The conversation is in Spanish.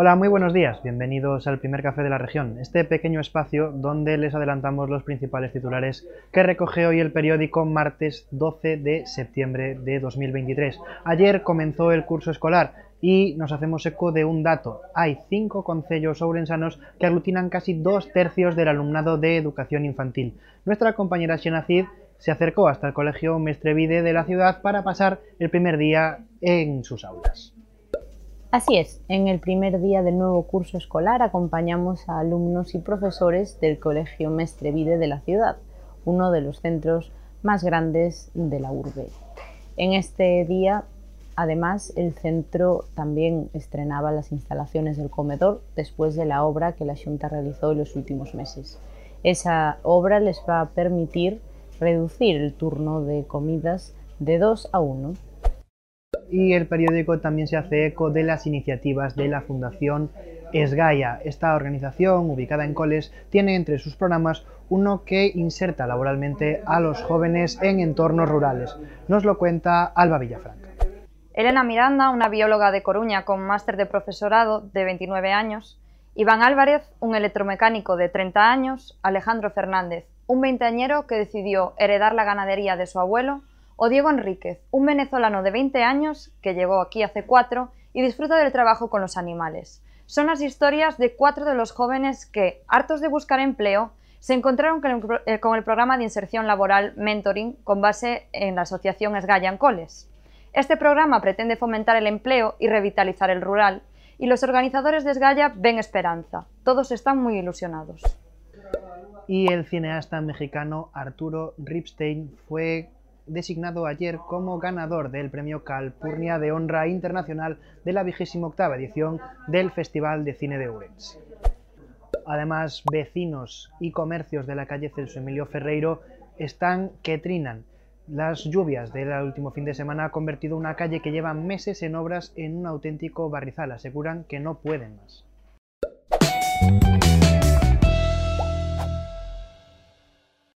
Hola, muy buenos días, bienvenidos al primer café de la región, este pequeño espacio donde les adelantamos los principales titulares que recoge hoy el periódico martes 12 de septiembre de 2023. Ayer comenzó el curso escolar y nos hacemos eco de un dato. Hay cinco concellos ourensanos que aglutinan casi dos tercios del alumnado de educación infantil. Nuestra compañera Xenacid se acercó hasta el colegio Mestrevide de la ciudad para pasar el primer día en sus aulas. Así es, en el primer día del nuevo curso escolar acompañamos a alumnos y profesores del Colegio Mestrevide de la ciudad, uno de los centros más grandes de la urbe. En este día, además, el centro también estrenaba las instalaciones del comedor después de la obra que la Junta realizó en los últimos meses. Esa obra les va a permitir reducir el turno de comidas de 2 a 1 y el periódico también se hace eco de las iniciativas de la Fundación Esgaya. Esta organización, ubicada en Coles, tiene entre sus programas uno que inserta laboralmente a los jóvenes en entornos rurales. Nos lo cuenta Alba Villafranca. Elena Miranda, una bióloga de Coruña con máster de profesorado de 29 años, Iván Álvarez, un electromecánico de 30 años, Alejandro Fernández, un veinteañero que decidió heredar la ganadería de su abuelo, o Diego Enríquez, un venezolano de 20 años que llegó aquí hace cuatro y disfruta del trabajo con los animales. Son las historias de cuatro de los jóvenes que, hartos de buscar empleo, se encontraron con el, eh, programa de inserción laboral Mentoring con base en la asociación Esgayan Coles. Este programa pretende fomentar el empleo y revitalizar el rural, y los organizadores de Esgaya ven esperanza. Todos están muy ilusionados. Y el cineasta mexicano Arturo Ripstein fue designado ayer como ganador del premio Calpurnia de Honra Internacional de la 28 edición del Festival de Cine de Ourense. Además, vecinos y comercios de la calle Celso Emilio Ferreiro están que trinan. Las lluvias del último fin de semana han convertido una calle que lleva meses en obras en un auténtico barrizal. Aseguran que no pueden más.